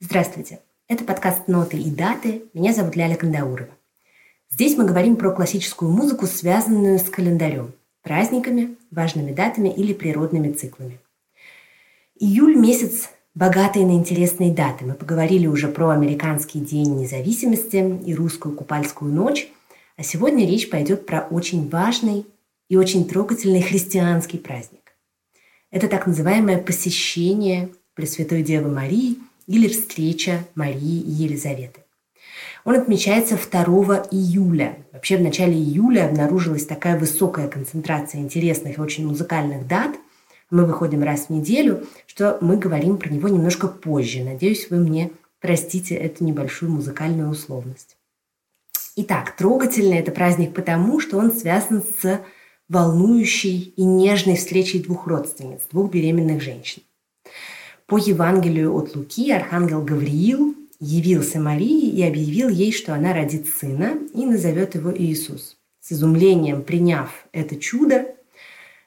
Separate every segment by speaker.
Speaker 1: Здравствуйте! Это подкаст «Ноты и даты». Меня зовут Ляля Кандаурова. Здесь мы говорим про классическую музыку, связанную с календарем, праздниками, важными датами или природными циклами. Июль – месяц богатый на интересные даты. Мы поговорили уже про американский день независимости и русскую купальскую ночь, а сегодня речь пойдет про очень важный и очень трогательный христианский праздник. Это так называемое посещение Пресвятой Девы Марии – или встреча Марии и Елизаветы. Он отмечается 2 июля. Вообще в начале июля обнаружилась такая высокая концентрация интересных и очень музыкальных дат. Мы выходим раз в неделю, что мы говорим про него немножко позже. Надеюсь, вы мне простите эту небольшую музыкальную условность. Итак, трогательный это праздник потому, что он связан с волнующей и нежной встречей двух родственниц, двух беременных женщин. По Евангелию от Луки архангел Гавриил явился Марии и объявил ей, что она родит сына и назовет его Иисус. С изумлением приняв это чудо,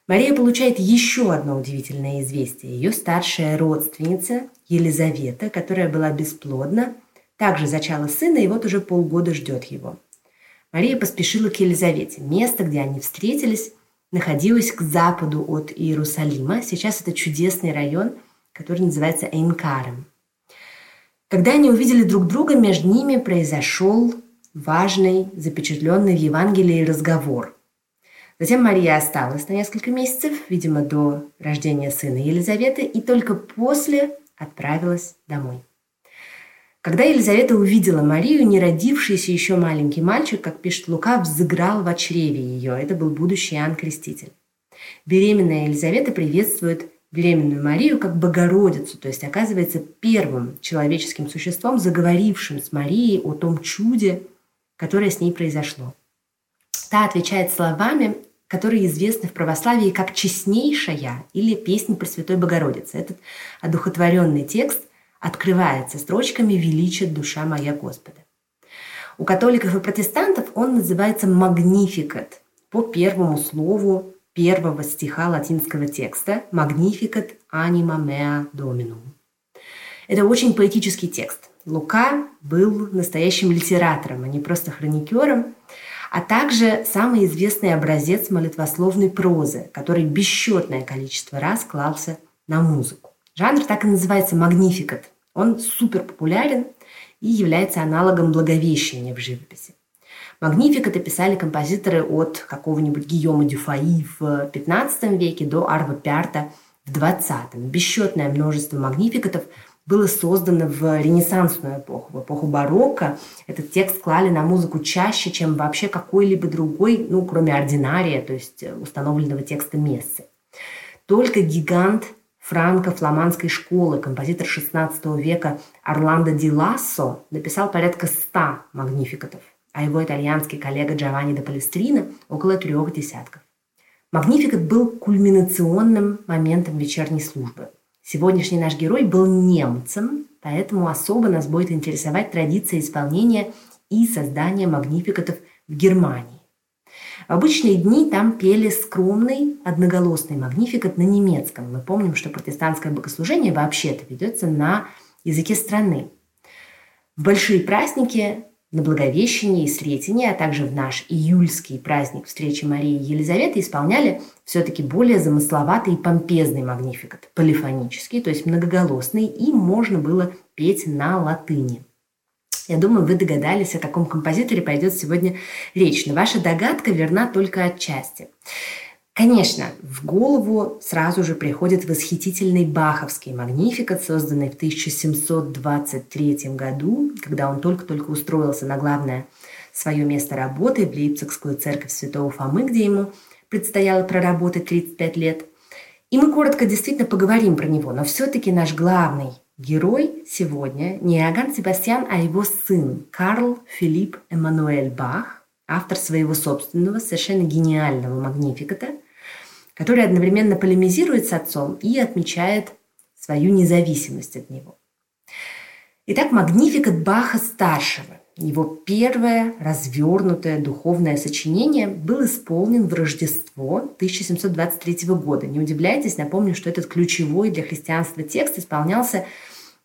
Speaker 1: Мария получает еще одно удивительное известие. Ее старшая родственница Елизавета, которая была бесплодна, также зачала сына и вот уже полгода ждет его. Мария поспешила к Елизавете. Место, где они встретились, находилось к западу от Иерусалима. Сейчас это чудесный район – который называется Эйнкаром. Когда они увидели друг друга, между ними произошел важный, запечатленный в Евангелии разговор. Затем Мария осталась на несколько месяцев, видимо, до рождения сына Елизаветы, и только после отправилась домой. Когда Елизавета увидела Марию, не родившийся еще маленький мальчик, как пишет Лука, взыграл в чреве ее. Это был будущий Иоанн Креститель. Беременная Елизавета приветствует беременную Марию как Богородицу, то есть оказывается первым человеческим существом, заговорившим с Марией о том чуде, которое с ней произошло. Та отвечает словами, которые известны в православии как «честнейшая» или «Песнь Пресвятой Богородицы». Этот одухотворенный текст открывается строчками «Величит душа моя Господа». У католиков и протестантов он называется «магнификат» по первому слову первого стиха латинского текста «Magnificat anima mea dominum». Это очень поэтический текст. Лука был настоящим литератором, а не просто хроникером, а также самый известный образец молитвословной прозы, который бесчетное количество раз клался на музыку. Жанр так и называется «магнификат». Он супер популярен и является аналогом благовещения в живописи. Магнификаты писали композиторы от какого-нибудь Гийома Дюфаи в XV веке до Арва Пярта в XX. Бесчетное множество магнификатов было создано в ренессансную эпоху, в эпоху барокко. Этот текст клали на музыку чаще, чем вообще какой-либо другой, ну, кроме ординария, то есть установленного текста мессы. Только гигант франко-фламандской школы, композитор XVI века Орландо Ди Лассо написал порядка ста магнификатов а его итальянский коллега Джованни де Палестрина – около трех десятков. Магнификат был кульминационным моментом вечерней службы. Сегодняшний наш герой был немцем, поэтому особо нас будет интересовать традиция исполнения и создания магнификатов в Германии. В обычные дни там пели скромный одноголосный магнификат на немецком. Мы помним, что протестантское богослужение вообще-то ведется на языке страны. В большие праздники на Благовещение и Сретение, а также в наш июльский праздник встречи Марии и Елизаветы исполняли все-таки более замысловатый и помпезный магнификат, полифонический, то есть многоголосный, и можно было петь на латыни. Я думаю, вы догадались, о каком композиторе пойдет сегодня речь, но ваша догадка верна только отчасти. Конечно, в голову сразу же приходит восхитительный баховский магнификат, созданный в 1723 году, когда он только-только устроился на главное свое место работы в Лейпцигскую церковь святого Фомы, где ему предстояло проработать 35 лет. И мы коротко действительно поговорим про него, но все-таки наш главный герой сегодня не Иоганн Себастьян, а его сын Карл Филипп Эммануэль Бах, автор своего собственного, совершенно гениального магнификата – который одновременно полемизирует с отцом и отмечает свою независимость от него. Итак, «Магнификат» Баха-старшего, его первое развернутое духовное сочинение, был исполнен в Рождество 1723 года. Не удивляйтесь, напомню, что этот ключевой для христианства текст исполнялся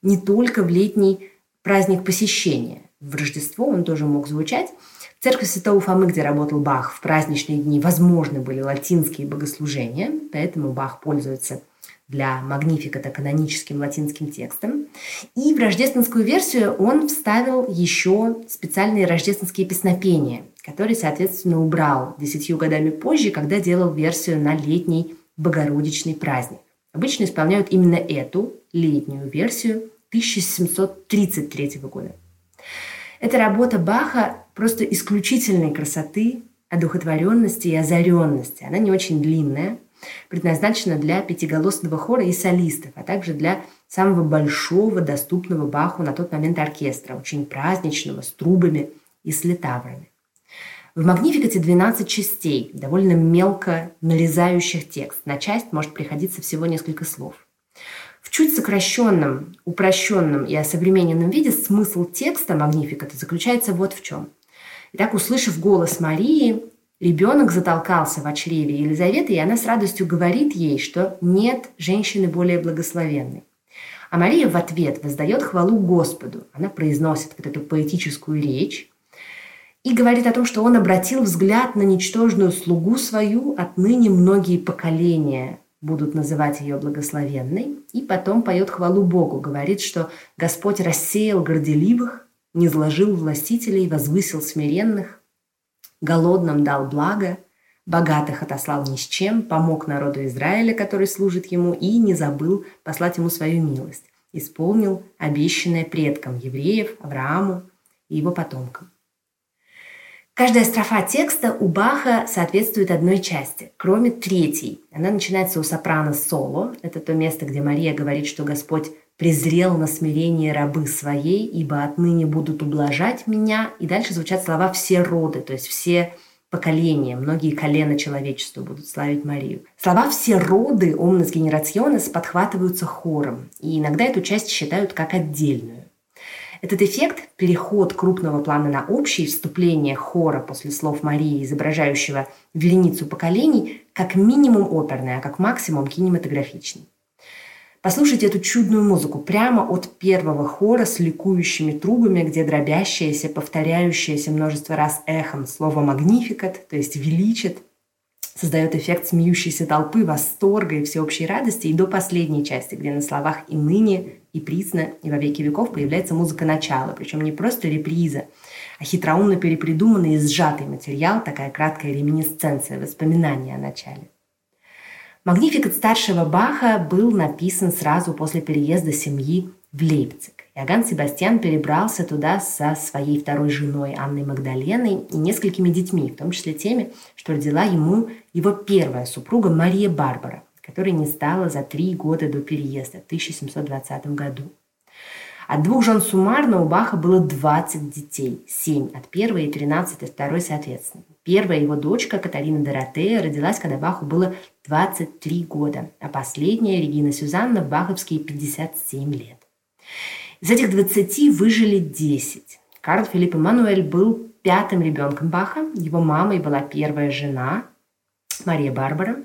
Speaker 1: не только в летний праздник посещения. В Рождество он тоже мог звучать. В церкви Святого Фомы, где работал Бах, в праздничные дни возможны были латинские богослужения, поэтому Бах пользуется для Магнификата каноническим латинским текстом. И в рождественскую версию он вставил еще специальные рождественские песнопения, которые, соответственно, убрал десятью годами позже, когда делал версию на летний Богородичный праздник. Обычно исполняют именно эту летнюю версию 1733 года. Эта работа Баха просто исключительной красоты, одухотворенности и озаренности. Она не очень длинная, предназначена для пятиголосного хора и солистов, а также для самого большого доступного Баху на тот момент оркестра, очень праздничного, с трубами и с литаврами. В «Магнификате» 12 частей, довольно мелко нарезающих текст. На часть может приходиться всего несколько слов. В чуть сокращенном, упрощенном и осовремененном виде смысл текста «Магнификата» заключается вот в чем. Итак, услышав голос Марии, ребенок затолкался в чреве Елизаветы, и она с радостью говорит ей, что нет женщины более благословенной. А Мария в ответ воздает хвалу Господу. Она произносит вот эту поэтическую речь и говорит о том, что он обратил взгляд на ничтожную слугу свою, отныне многие поколения будут называть ее благословенной, и потом поет хвалу Богу, говорит, что Господь рассеял горделивых, не зложил властителей, возвысил смиренных, голодным дал благо, богатых отослал ни с чем, помог народу Израиля, который служит ему, и не забыл послать ему свою милость, исполнил обещанное предкам евреев, Аврааму и его потомкам. Каждая строфа текста у Баха соответствует одной части, кроме третьей. Она начинается у сопрано соло. Это то место, где Мария говорит, что Господь презрел на смирение рабы своей, ибо отныне будут ублажать меня. И дальше звучат слова «все роды», то есть все поколения, многие колена человечества будут славить Марию. Слова «все роды» «omnes generationes» подхватываются хором, и иногда эту часть считают как отдельную. Этот эффект, переход крупного плана на общий, вступление хора после слов Марии, изображающего вереницу поколений, как минимум оперный, а как максимум кинематографичный. Послушайте эту чудную музыку прямо от первого хора с ликующими трубами, где дробящееся, повторяющееся множество раз эхом слово «магнификат», то есть «величит», создает эффект смеющейся толпы, восторга и всеобщей радости, и до последней части, где на словах «и ныне», и присно, и во веки веков появляется музыка начала, причем не просто реприза, а хитроумно перепридуманный и сжатый материал, такая краткая реминисценция, воспоминания о начале. Магнификат старшего Баха был написан сразу после переезда семьи в Лейпциг. Иоганн Себастьян перебрался туда со своей второй женой Анной Магдаленой и несколькими детьми, в том числе теми, что родила ему его первая супруга Мария Барбара которой не стало за три года до переезда в 1720 году. От двух жен суммарно у Баха было 20 детей, 7 от первой и 13 от второй соответственно. Первая его дочка Катарина Доротея родилась, когда Баху было 23 года, а последняя, Регина Сюзанна, в баховские 57 лет. Из этих 20 выжили 10. Карл Филипп Эммануэль был пятым ребенком Баха, его мамой была первая жена Мария Барбара.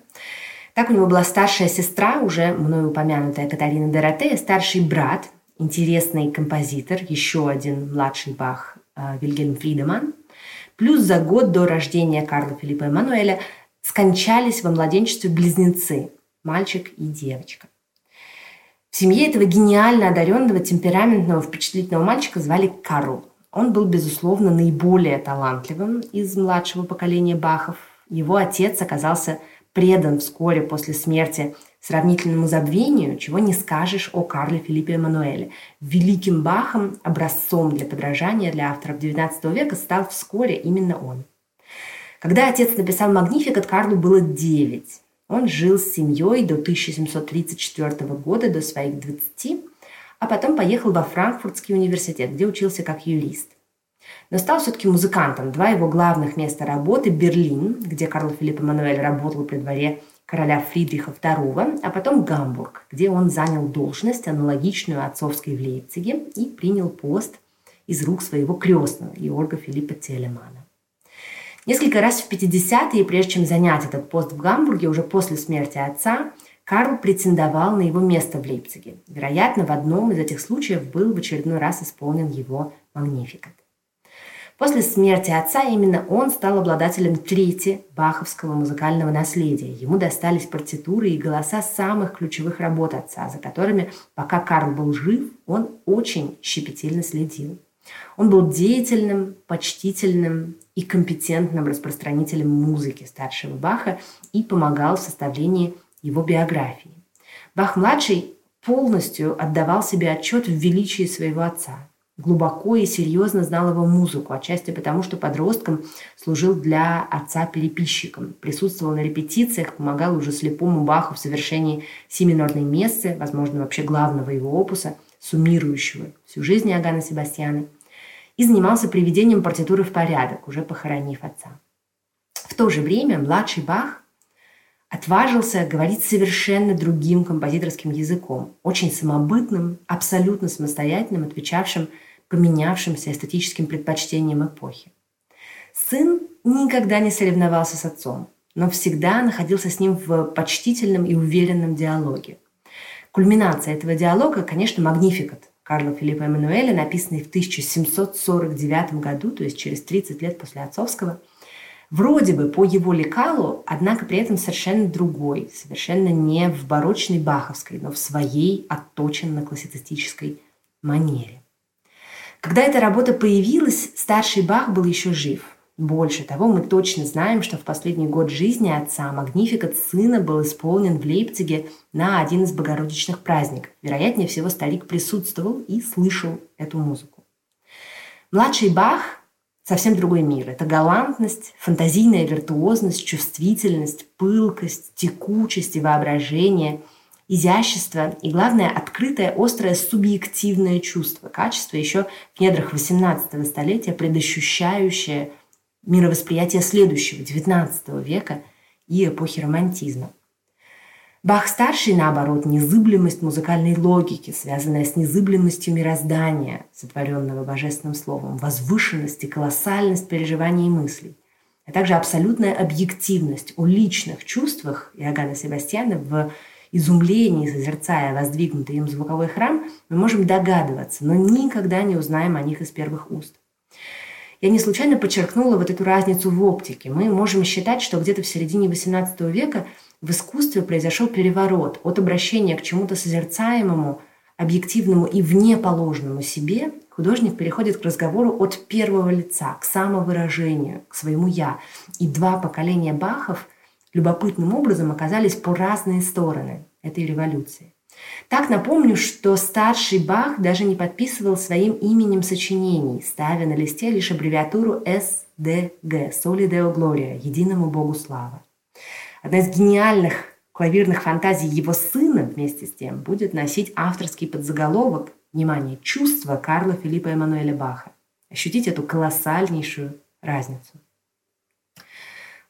Speaker 1: Так у него была старшая сестра, уже мною упомянутая Катарина Доротея, старший брат, интересный композитор, еще один младший Бах э, Вильгельм Фридеман. Плюс за год до рождения Карла Филиппа Эммануэля скончались во младенчестве близнецы, мальчик и девочка. В семье этого гениально одаренного, темпераментного, впечатлительного мальчика звали Карл. Он был, безусловно, наиболее талантливым из младшего поколения Бахов. Его отец оказался предан вскоре после смерти сравнительному забвению, чего не скажешь о Карле Филиппе Эммануэле. Великим Бахом, образцом для подражания для авторов XIX века стал вскоре именно он. Когда отец написал «Магнификат», Карлу было 9. Он жил с семьей до 1734 года, до своих 20, а потом поехал во Франкфуртский университет, где учился как юрист – но стал все-таки музыкантом. Два его главных места работы – Берлин, где Карл Филипп Эммануэль работал при дворе короля Фридриха II, а потом Гамбург, где он занял должность, аналогичную отцовской в Лейпциге, и принял пост из рук своего крестного Георга Филиппа Телемана. Несколько раз в 50-е, прежде чем занять этот пост в Гамбурге, уже после смерти отца, Карл претендовал на его место в Лейпциге. Вероятно, в одном из этих случаев был в очередной раз исполнен его магнификат. После смерти отца именно он стал обладателем трети баховского музыкального наследия. Ему достались партитуры и голоса самых ключевых работ отца, за которыми, пока Карл был жив, он очень щепетильно следил. Он был деятельным, почтительным и компетентным распространителем музыки старшего Баха и помогал в составлении его биографии. Бах-младший полностью отдавал себе отчет в величии своего отца. Глубоко и серьезно знал его музыку, отчасти потому, что подростком служил для отца переписчиком, присутствовал на репетициях, помогал уже слепому Баху в совершении семинорной мессы, возможно, вообще главного его опуса, суммирующего всю жизнь Иоганна Себастьяна, и занимался приведением партитуры в порядок, уже похоронив отца. В то же время младший Бах отважился говорить совершенно другим композиторским языком, очень самобытным, абсолютно самостоятельным, отвечавшим поменявшимся эстетическим предпочтениям эпохи. Сын никогда не соревновался с отцом, но всегда находился с ним в почтительном и уверенном диалоге. Кульминация этого диалога, конечно, «Магнификат» Карла Филиппа Эммануэля, написанный в 1749 году, то есть через 30 лет после отцовского – вроде бы по его лекалу, однако при этом совершенно другой, совершенно не в барочной баховской, но в своей отточенно-классицистической манере. Когда эта работа появилась, старший Бах был еще жив. Больше того, мы точно знаем, что в последний год жизни отца Магнификат сына был исполнен в Лейпциге на один из богородичных праздников. Вероятнее всего, старик присутствовал и слышал эту музыку. Младший Бах совсем другой мир. Это галантность, фантазийная виртуозность, чувствительность, пылкость, текучесть и воображение, изящество и, главное, открытое, острое, субъективное чувство, качество еще в недрах XVIII столетия, предощущающее мировосприятие следующего, XIX века и эпохи романтизма – Бах-старший, наоборот, незыблемость музыкальной логики, связанная с незыблемостью мироздания, сотворенного божественным словом, возвышенность и колоссальность переживаний и мыслей, а также абсолютная объективность о личных чувствах Иоганна Себастьяна в изумлении, созерцая воздвигнутый им звуковой храм, мы можем догадываться, но никогда не узнаем о них из первых уст. Я не случайно подчеркнула вот эту разницу в оптике. Мы можем считать, что где-то в середине XVIII века в искусстве произошел переворот от обращения к чему-то созерцаемому, объективному и внеположному себе, художник переходит к разговору от первого лица, к самовыражению, к своему «я». И два поколения Бахов любопытным образом оказались по разные стороны этой революции. Так напомню, что старший Бах даже не подписывал своим именем сочинений, ставя на листе лишь аббревиатуру СДГ – «Соли Део Глория» – «Единому Богу слава». Одна из гениальных клавирных фантазий его сына вместе с тем будет носить авторский подзаголовок «Внимание! Чувство Карла Филиппа Эммануэля Баха». Ощутить эту колоссальнейшую разницу.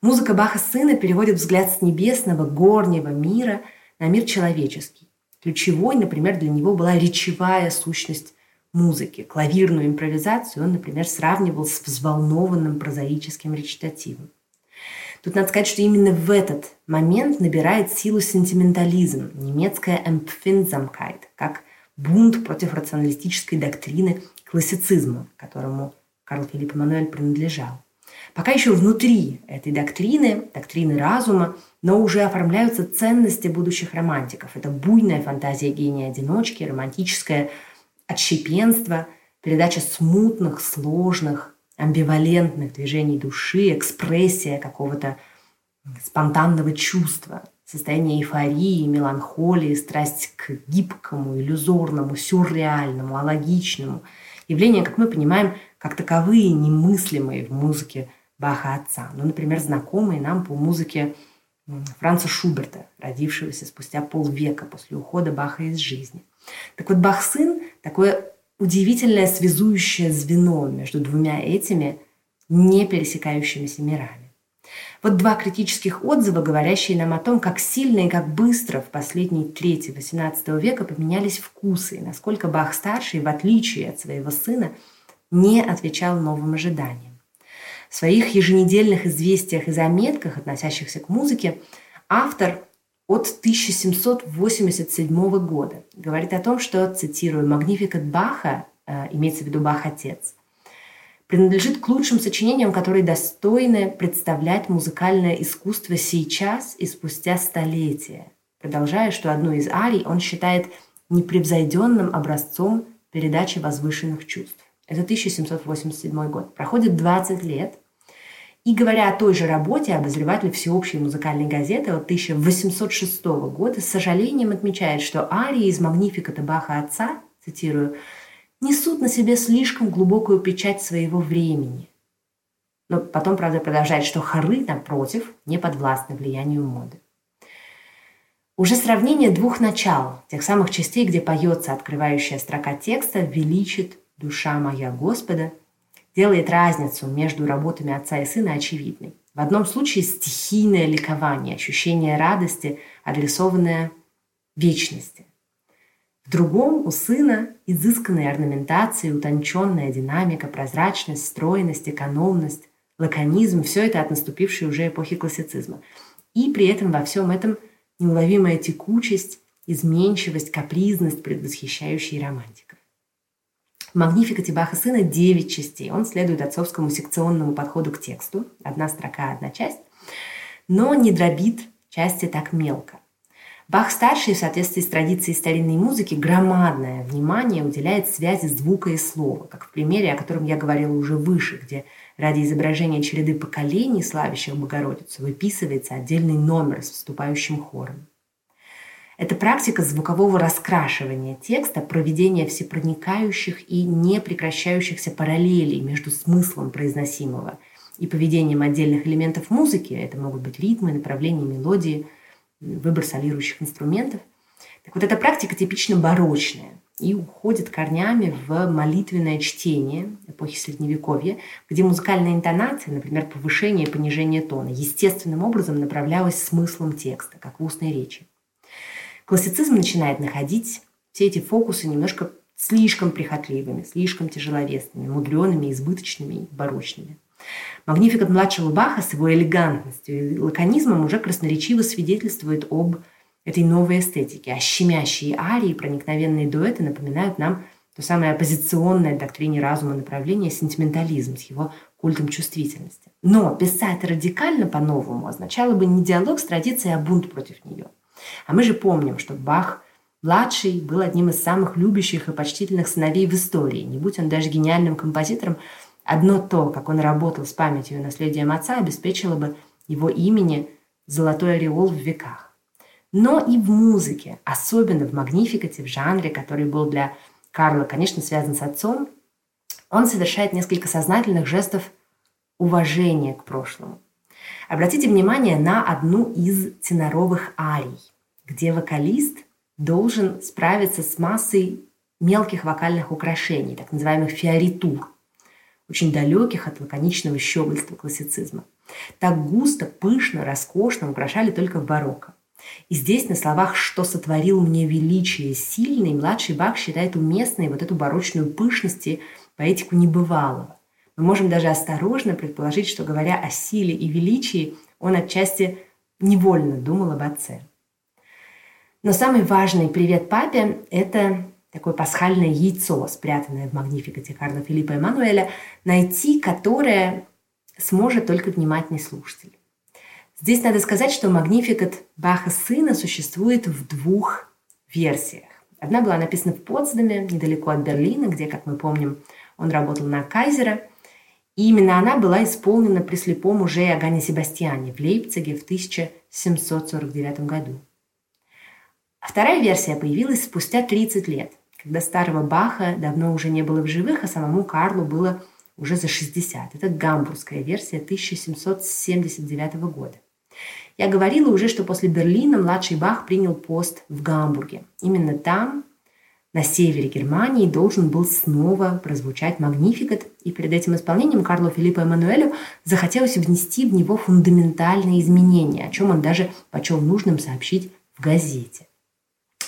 Speaker 1: Музыка Баха сына переводит взгляд с небесного, горнего мира на мир человеческий. Ключевой, например, для него была речевая сущность музыки. Клавирную импровизацию он, например, сравнивал с взволнованным прозаическим речитативом. Тут надо сказать, что именно в этот момент набирает силу сентиментализм, немецкая Empfindsamkeit, как бунт против рационалистической доктрины классицизма, которому Карл Филипп Эммануэль принадлежал. Пока еще внутри этой доктрины, доктрины разума, но уже оформляются ценности будущих романтиков. Это буйная фантазия гения-одиночки, романтическое отщепенство, передача смутных, сложных, амбивалентных движений души, экспрессия какого-то спонтанного чувства, состояние эйфории, меланхолии, страсть к гибкому, иллюзорному, сюрреальному, алогичному. Явления, как мы понимаем, как таковые немыслимые в музыке Баха отца. Ну, например, знакомые нам по музыке Франца Шуберта, родившегося спустя полвека после ухода Баха из жизни. Так вот, Бах-сын – такое удивительное связующее звено между двумя этими не пересекающимися мирами. Вот два критических отзыва, говорящие нам о том, как сильно и как быстро в последней трети XVIII века поменялись вкусы, и насколько Бах-старший, в отличие от своего сына, не отвечал новым ожиданиям. В своих еженедельных известиях и заметках, относящихся к музыке, автор от 1787 года говорит о том, что, цитирую, «Магнификат Баха», э, имеется в виду Бах-отец – принадлежит к лучшим сочинениям, которые достойны представлять музыкальное искусство сейчас и спустя столетия. Продолжая, что одну из арий он считает непревзойденным образцом передачи возвышенных чувств. Это 1787 год. Проходит 20 лет. И говоря о той же работе, обозреватель всеобщей музыкальной газеты от 1806 года с сожалением отмечает, что арии из «Магнификата Баха отца», цитирую, несут на себе слишком глубокую печать своего времени. Но потом, правда, продолжает, что хоры, напротив, не подвластны влиянию моды. Уже сравнение двух начал, тех самых частей, где поется открывающая строка текста «Величит душа моя Господа», делает разницу между работами отца и сына очевидной. В одном случае стихийное ликование, ощущение радости, адресованное вечности. В другом у сына изысканная орнаментация, утонченная динамика, прозрачность, стройность, экономность, лаконизм – все это от наступившей уже эпохи классицизма. И при этом во всем этом неуловимая текучесть, изменчивость, капризность, предвосхищающие романтиков. В «Магнификате Баха сына» 9 частей. Он следует отцовскому секционному подходу к тексту. Одна строка, одна часть. Но не дробит части так мелко. Бах-старший в соответствии с традицией старинной музыки громадное внимание уделяет связи звука и слова, как в примере, о котором я говорила уже выше, где ради изображения череды поколений, славящих Богородицу, выписывается отдельный номер с вступающим хором. Это практика звукового раскрашивания текста, проведения всепроникающих и непрекращающихся параллелей между смыслом произносимого и поведением отдельных элементов музыки, это могут быть ритмы, направления мелодии – выбор солирующих инструментов. Так вот, эта практика типично барочная и уходит корнями в молитвенное чтение эпохи Средневековья, где музыкальная интонация, например, повышение и понижение тона, естественным образом направлялась смыслом текста, как в устной речи. Классицизм начинает находить все эти фокусы немножко слишком прихотливыми, слишком тяжеловесными, мудреными, избыточными и барочными. Магнификат младшего Баха с его элегантностью и лаконизмом уже красноречиво свидетельствует об этой новой эстетике, а щемящие арии и проникновенные дуэты напоминают нам то самое оппозиционное доктрине разума направление сентиментализм с его культом чувствительности. Но писать радикально по-новому означало бы не диалог с традицией, а бунт против нее. А мы же помним, что Бах младший был одним из самых любящих и почтительных сыновей в истории. Не будь он даже гениальным композитором, Одно то, как он работал с памятью и наследием отца, обеспечило бы его имени золотой ореол в веках. Но и в музыке, особенно в «Магнификате», в жанре, который был для Карла, конечно, связан с отцом, он совершает несколько сознательных жестов уважения к прошлому. Обратите внимание на одну из теноровых арий, где вокалист должен справиться с массой мелких вокальных украшений, так называемых фиоритур очень далеких от лаконичного щегольства классицизма. Так густо, пышно, роскошно украшали только в барокко. И здесь на словах «что сотворил мне величие сильный» младший Бах считает уместной вот эту барочную пышность и поэтику небывалого. Мы можем даже осторожно предположить, что, говоря о силе и величии, он отчасти невольно думал об отце. Но самый важный привет папе – это такое пасхальное яйцо, спрятанное в магнификате Карла Филиппа Эммануэля, найти которое сможет только внимательный слушатель. Здесь надо сказать, что магнификат Баха сына существует в двух версиях. Одна была написана в Потсдаме, недалеко от Берлина, где, как мы помним, он работал на Кайзера. И именно она была исполнена при слепом уже Иоганне Себастьяне в Лейпциге в 1749 году. А вторая версия появилась спустя 30 лет – когда старого Баха давно уже не было в живых, а самому Карлу было уже за 60. Это гамбургская версия 1779 года. Я говорила уже, что после Берлина младший Бах принял пост в Гамбурге. Именно там на севере Германии должен был снова прозвучать Магнификат, и перед этим исполнением Карлу Филиппу Эммануэлю захотелось внести в него фундаментальные изменения, о чем он даже почел нужным сообщить в газете.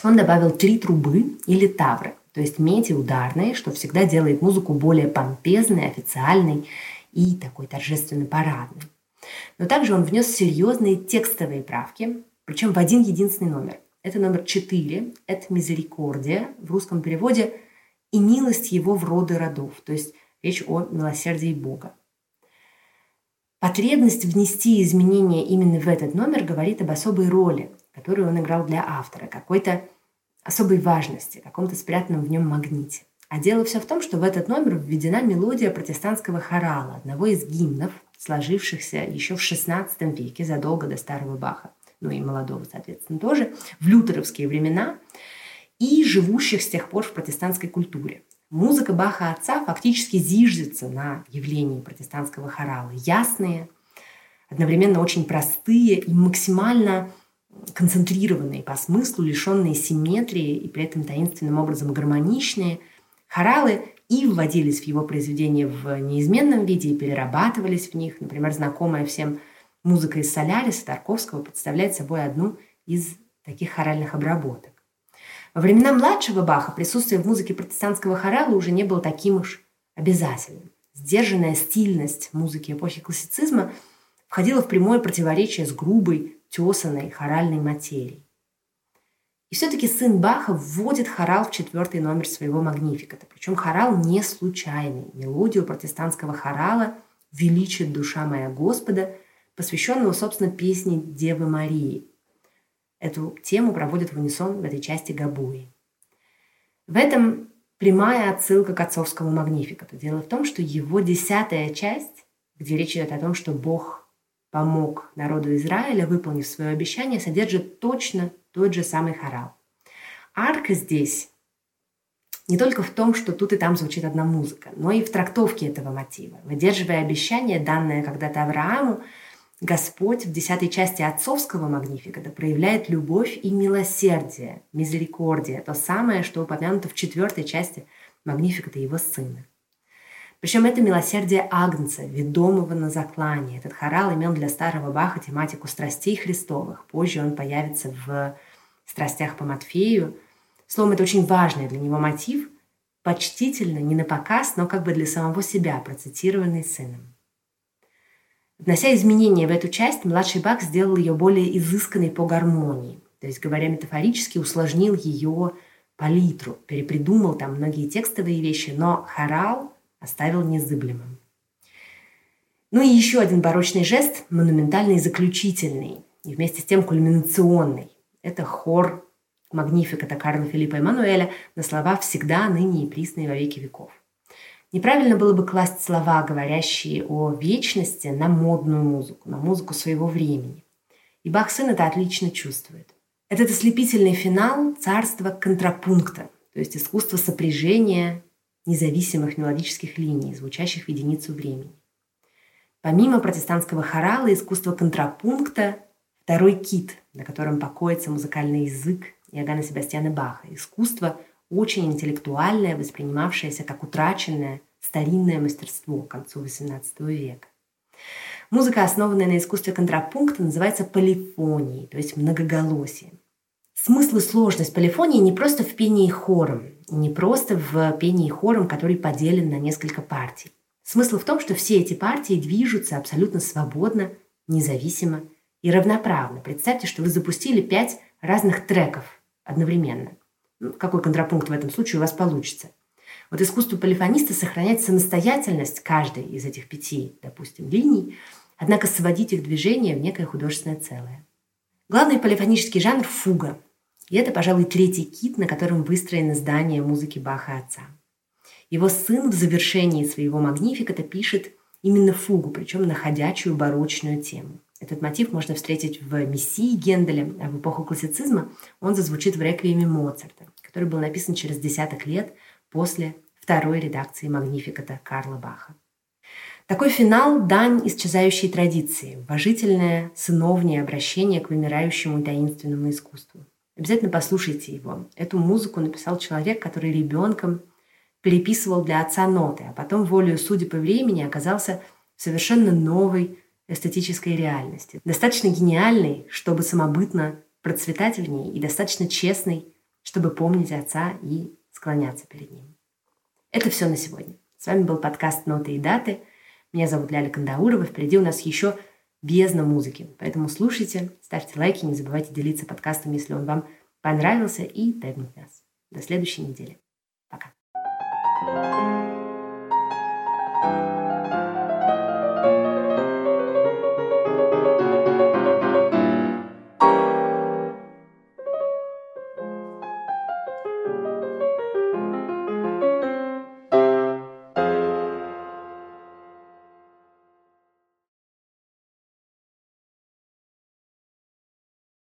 Speaker 1: Он добавил три трубы или тавры, то есть меди ударные, что всегда делает музыку более помпезной, официальной и такой торжественно парадной. Но также он внес серьезные текстовые правки, причем в один единственный номер. Это номер 4, это «Мизерикордия», в русском переводе «И милость его в роды родов», то есть речь о милосердии Бога. Потребность внести изменения именно в этот номер говорит об особой роли, которую он играл для автора, какой-то особой важности, каком-то спрятанном в нем магните. А дело все в том, что в этот номер введена мелодия протестантского хорала, одного из гимнов, сложившихся еще в XVI веке, задолго до Старого Баха ну и молодого, соответственно, тоже, в лютеровские времена и живущих с тех пор в протестантской культуре. Музыка Баха отца фактически зиждется на явлении протестантского хорала. Ясные, одновременно очень простые и максимально концентрированные по смыслу, лишенные симметрии и при этом таинственным образом гармоничные. Хоралы и вводились в его произведения в неизменном виде и перерабатывались в них. Например, знакомая всем Музыка из Соляриса Тарковского представляет собой одну из таких хоральных обработок. Во времена младшего Баха присутствие в музыке протестантского хорала уже не было таким уж обязательным. Сдержанная стильность музыки эпохи классицизма входила в прямое противоречие с грубой, тесанной хоральной материей. И все-таки сын Баха вводит хорал в четвертый номер своего магнификата. Причем хорал не случайный. Мелодию протестантского хорала «Величит душа моя Господа» посвященного, собственно, песне Девы Марии. Эту тему проводят в унисон в этой части Габуи. В этом прямая отсылка к отцовскому магнификату. Дело в том, что его десятая часть, где речь идет о том, что Бог помог народу Израиля, выполнив свое обещание, содержит точно тот же самый хорал. Арка здесь не только в том, что тут и там звучит одна музыка, но и в трактовке этого мотива. Выдерживая обещание, данное когда-то Аврааму, Господь в десятой части отцовского магнификата проявляет любовь и милосердие, мизерикордия, то самое, что упомянуто в четвертой части магнификата его сына. Причем это милосердие Агнца, ведомого на заклане. Этот хорал имел для старого Баха тематику страстей Христовых. Позже он появится в страстях по Матфею. Словом, это очень важный для него мотив, почтительно, не на показ, но как бы для самого себя, процитированный сыном. Внося изменения в эту часть, младший Бах сделал ее более изысканной по гармонии. То есть, говоря метафорически, усложнил ее палитру, перепридумал там многие текстовые вещи, но хорал оставил незыблемым. Ну и еще один барочный жест, монументальный и заключительный, и вместе с тем кульминационный. Это хор Магнификата Карла Филиппа Эммануэля на слова «всегда, ныне и присные во веки веков». Неправильно было бы класть слова, говорящие о вечности, на модную музыку, на музыку своего времени. И Бах сын это отлично чувствует. Этот ослепительный финал – царство контрапункта, то есть искусство сопряжения независимых мелодических линий, звучащих в единицу времени. Помимо протестантского хорала, искусство контрапункта – второй кит, на котором покоится музыкальный язык Иоганна Себастьяна Баха. Искусство – очень интеллектуальное, воспринимавшееся как утраченное старинное мастерство к концу XVIII века. Музыка, основанная на искусстве контрапункта, называется полифонией, то есть многоголосием. Смысл и сложность полифонии не просто в пении хором, не просто в пении хором, который поделен на несколько партий. Смысл в том, что все эти партии движутся абсолютно свободно, независимо и равноправно. Представьте, что вы запустили пять разных треков одновременно – какой контрапункт в этом случае у вас получится. Вот искусство полифониста сохранять самостоятельность каждой из этих пяти, допустим, линий, однако сводить их движение в некое художественное целое. Главный полифонический жанр – фуга. И это, пожалуй, третий кит, на котором выстроено здание музыки Баха отца. Его сын в завершении своего магнификата пишет именно фугу, причем на ходячую барочную тему. Этот мотив можно встретить в «Мессии» Генделя, в эпоху классицизма он зазвучит в реквиеме Моцарта, который был написан через десяток лет после второй редакции «Магнификата» Карла Баха. Такой финал – дань исчезающей традиции, уважительное сыновнее обращение к вымирающему таинственному искусству. Обязательно послушайте его. Эту музыку написал человек, который ребенком переписывал для отца ноты, а потом волею судеб и времени оказался в совершенно новой эстетической реальности. Достаточно гениальный, чтобы самобытно процветать в ней, и достаточно честный, чтобы помнить отца и склоняться перед ним. Это все на сегодня. С вами был подкаст «Ноты и даты». Меня зовут Ляля Кандаурова. Впереди у нас еще бездна музыки. Поэтому слушайте, ставьте лайки, не забывайте делиться подкастом, если он вам понравился, и тегнуть нас. До следующей недели. Пока. thank you